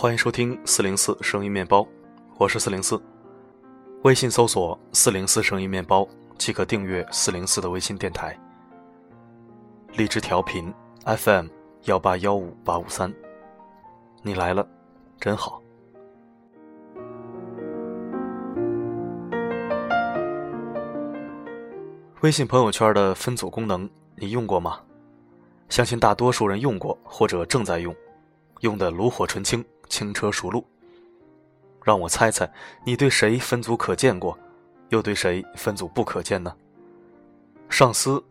欢迎收听四零四声音面包，我是四零四。微信搜索“四零四声音面包”即可订阅四零四的微信电台。荔枝调频 FM 幺八幺五八五三，你来了，真好。微信朋友圈的分组功能，你用过吗？相信大多数人用过或者正在用，用的炉火纯青。轻车熟路。让我猜猜，你对谁分组可见过，又对谁分组不可见呢？上司、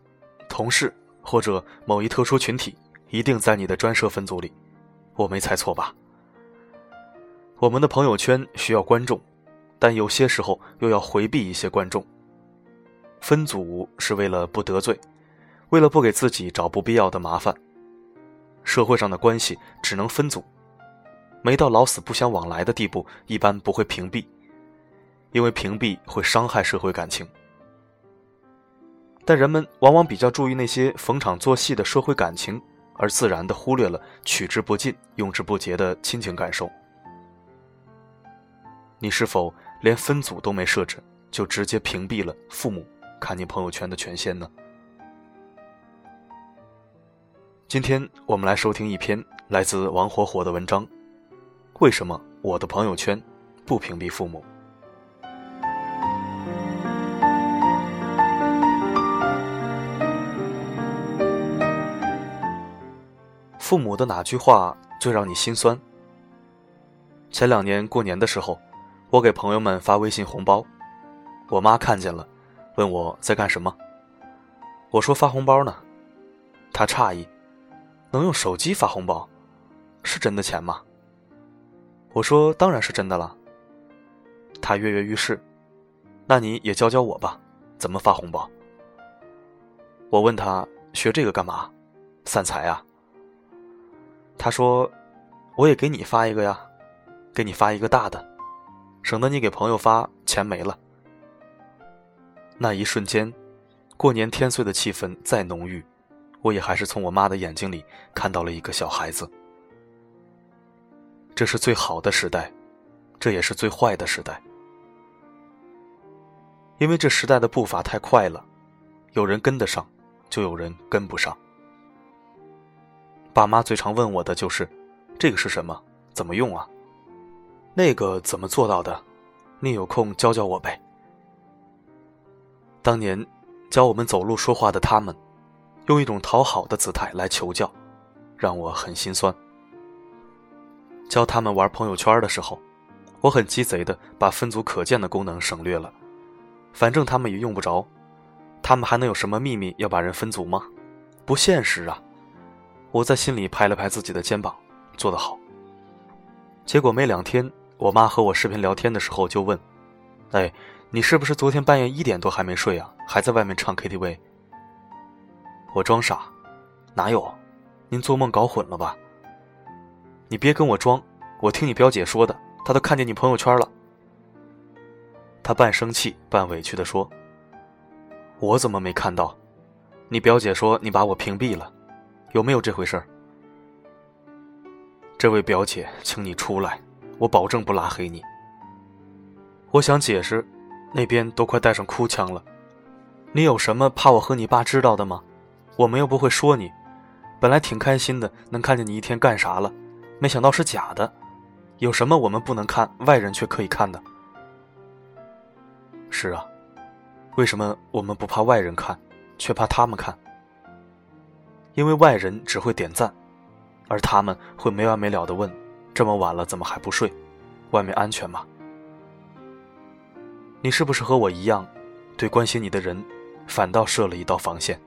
同事或者某一特殊群体，一定在你的专设分组里，我没猜错吧？我们的朋友圈需要观众，但有些时候又要回避一些观众。分组是为了不得罪，为了不给自己找不必要的麻烦。社会上的关系只能分组。没到老死不相往来的地步，一般不会屏蔽，因为屏蔽会伤害社会感情。但人们往往比较注意那些逢场作戏的社会感情，而自然的忽略了取之不尽、用之不竭的亲情感受。你是否连分组都没设置，就直接屏蔽了父母看你朋友圈的权限呢？今天我们来收听一篇来自王火火的文章。为什么我的朋友圈不屏蔽父母？父母的哪句话最让你心酸？前两年过年的时候，我给朋友们发微信红包，我妈看见了，问我在干什么。我说发红包呢。她诧异，能用手机发红包，是真的钱吗？我说：“当然是真的了。”他跃跃欲试，那你也教教我吧，怎么发红包？我问他学这个干嘛？散财啊？他说：“我也给你发一个呀，给你发一个大的，省得你给朋友发钱没了。”那一瞬间，过年天岁的气氛再浓郁，我也还是从我妈的眼睛里看到了一个小孩子。这是最好的时代，这也是最坏的时代。因为这时代的步伐太快了，有人跟得上，就有人跟不上。爸妈最常问我的就是：“这个是什么？怎么用啊？那个怎么做到的？你有空教教我呗。”当年教我们走路说话的他们，用一种讨好的姿态来求教，让我很心酸。教他们玩朋友圈的时候，我很鸡贼的把分组可见的功能省略了，反正他们也用不着，他们还能有什么秘密要把人分组吗？不现实啊！我在心里拍了拍自己的肩膀，做得好。结果没两天，我妈和我视频聊天的时候就问：“哎，你是不是昨天半夜一点多还没睡啊？还在外面唱 KTV？” 我装傻：“哪有？您做梦搞混了吧？”你别跟我装，我听你表姐说的，她都看见你朋友圈了。她半生气半委屈的说：“我怎么没看到？你表姐说你把我屏蔽了，有没有这回事？”这位表姐，请你出来，我保证不拉黑你。我想解释，那边都快带上哭腔了。你有什么怕我和你爸知道的吗？我们又不会说你，本来挺开心的，能看见你一天干啥了。没想到是假的，有什么我们不能看，外人却可以看的？是啊，为什么我们不怕外人看，却怕他们看？因为外人只会点赞，而他们会没完没了的问：这么晚了怎么还不睡？外面安全吗？你是不是和我一样，对关心你的人，反倒设了一道防线？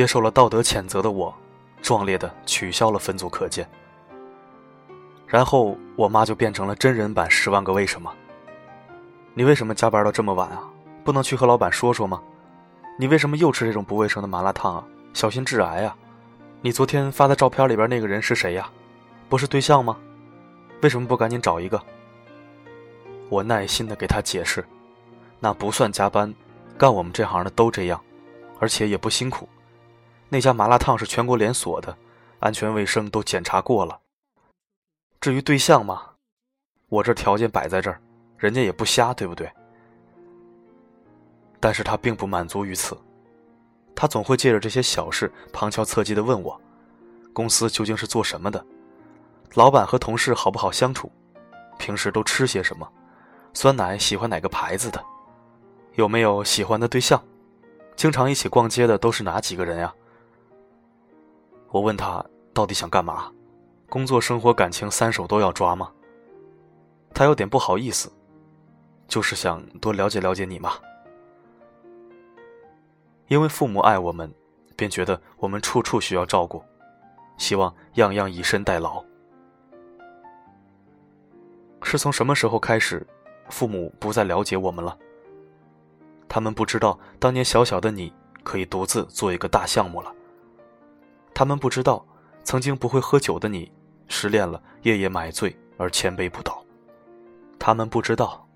接受了道德谴责的我，壮烈的取消了分组可见。然后我妈就变成了真人版《十万个为什么》。你为什么加班到这么晚啊？不能去和老板说说吗？你为什么又吃这种不卫生的麻辣烫啊？小心致癌啊！你昨天发的照片里边那个人是谁呀？不是对象吗？为什么不赶紧找一个？我耐心的给他解释，那不算加班，干我们这行的都这样，而且也不辛苦。那家麻辣烫是全国连锁的，安全卫生都检查过了。至于对象嘛，我这条件摆在这儿，人家也不瞎，对不对？但是他并不满足于此，他总会借着这些小事旁敲侧击的问我，公司究竟是做什么的，老板和同事好不好相处，平时都吃些什么，酸奶喜欢哪个牌子的，有没有喜欢的对象，经常一起逛街的都是哪几个人呀？我问他到底想干嘛，工作、生活、感情三手都要抓吗？他有点不好意思，就是想多了解了解你嘛。因为父母爱我们，便觉得我们处处需要照顾，希望样样以身代劳。是从什么时候开始，父母不再了解我们了？他们不知道当年小小的你可以独自做一个大项目了。他们不知道，曾经不会喝酒的你，失恋了夜夜买醉而千杯不倒。他们不知道，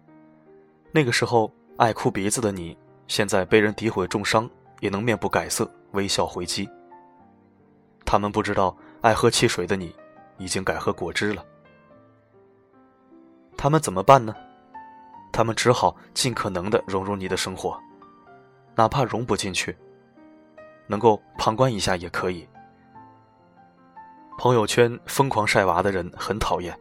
那个时候爱哭鼻子的你，现在被人诋毁重伤。也能面不改色，微笑回击。他们不知道，爱喝汽水的你，已经改喝果汁了。他们怎么办呢？他们只好尽可能的融入你的生活，哪怕融不进去，能够旁观一下也可以。朋友圈疯狂晒娃的人很讨厌，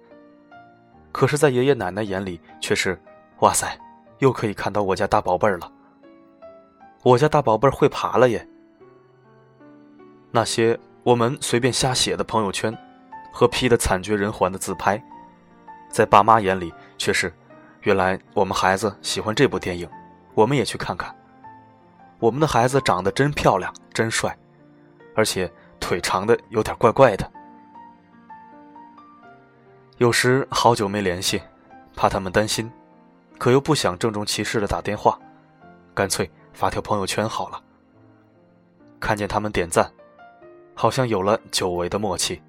可是，在爷爷奶奶眼里却是，哇塞，又可以看到我家大宝贝儿了。我家大宝贝儿会爬了耶！那些我们随便瞎写的朋友圈，和 P 的惨绝人寰的自拍，在爸妈眼里却是，原来我们孩子喜欢这部电影，我们也去看看。我们的孩子长得真漂亮，真帅，而且腿长的有点怪怪的。有时好久没联系，怕他们担心，可又不想郑重其事的打电话，干脆。发条朋友圈好了，看见他们点赞，好像有了久违的默契。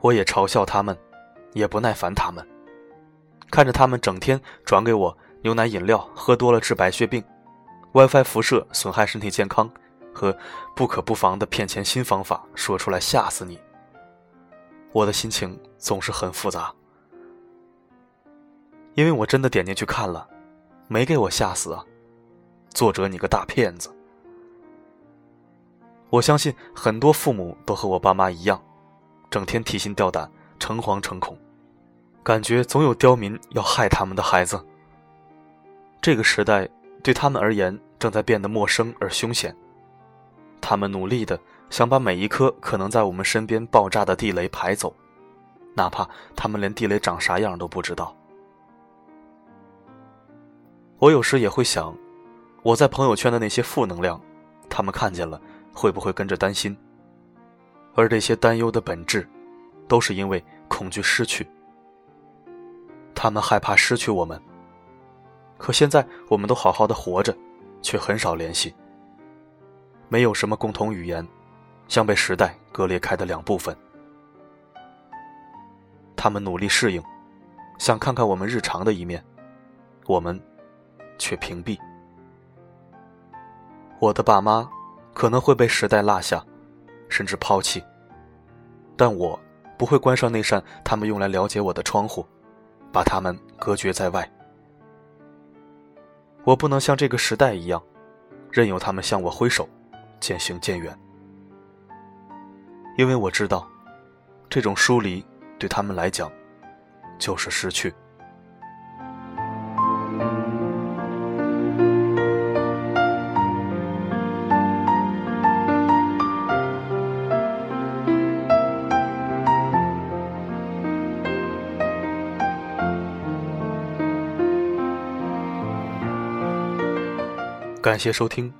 我也嘲笑他们，也不耐烦他们，看着他们整天转给我牛奶饮料，喝多了治白血病，WiFi 辐射损害身体健康，和不可不防的骗钱新方法，说出来吓死你。我的心情总是很复杂，因为我真的点进去看了。没给我吓死啊！作者，你个大骗子！我相信很多父母都和我爸妈一样，整天提心吊胆、诚惶诚恐，感觉总有刁民要害他们的孩子。这个时代对他们而言正在变得陌生而凶险，他们努力的想把每一颗可能在我们身边爆炸的地雷排走，哪怕他们连地雷长啥样都不知道。我有时也会想，我在朋友圈的那些负能量，他们看见了会不会跟着担心？而这些担忧的本质，都是因为恐惧失去。他们害怕失去我们。可现在我们都好好的活着，却很少联系，没有什么共同语言，像被时代割裂开的两部分。他们努力适应，想看看我们日常的一面，我们。却屏蔽。我的爸妈可能会被时代落下，甚至抛弃，但我不会关上那扇他们用来了解我的窗户，把他们隔绝在外。我不能像这个时代一样，任由他们向我挥手，渐行渐远，因为我知道，这种疏离对他们来讲，就是失去。感谢收听，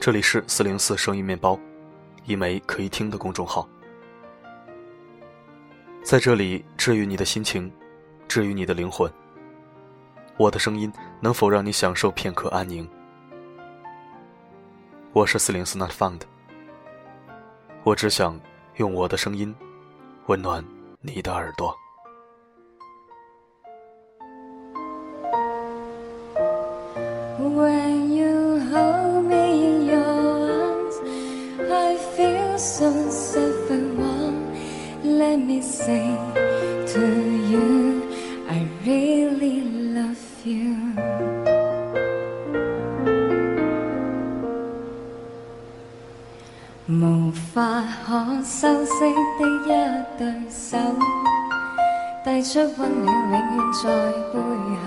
这里是四零四声音面包，一枚可以听的公众号。在这里治愈你的心情，治愈你的灵魂。我的声音能否让你享受片刻安宁？我是四零四 Not Found，我只想用我的声音温暖你的耳朵。Say to you, I really love you. 无法可修饰的一对手，递出温暖，永远在背后。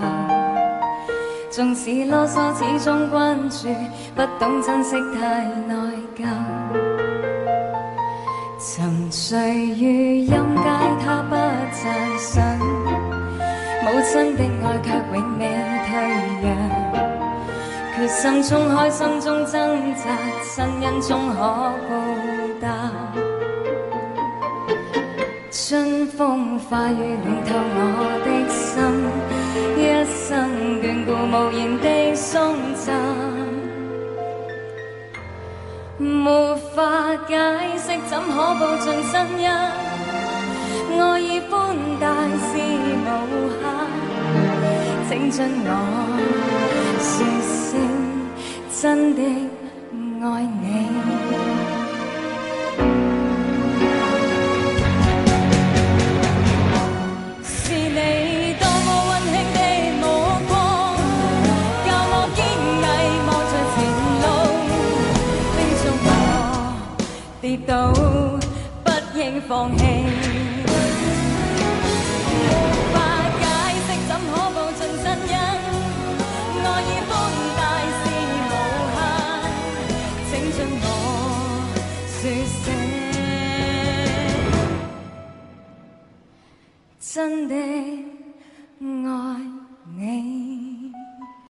纵使啰嗦，始终关注，不懂珍惜，太内疚。沉睡如音阶，他不赞赏。母亲的爱却永未退让。决心冲开心中挣扎，亲恩终可报答。春风化雨暖透我的心，一生眷顾无言地送赠，无法解释怎可报尽真恩，爱意宽大是无限，请准我说声真的爱你。跌倒不应放弃。无法解释怎可报尽真恩，爱意宽大是无限，请准我说声。真的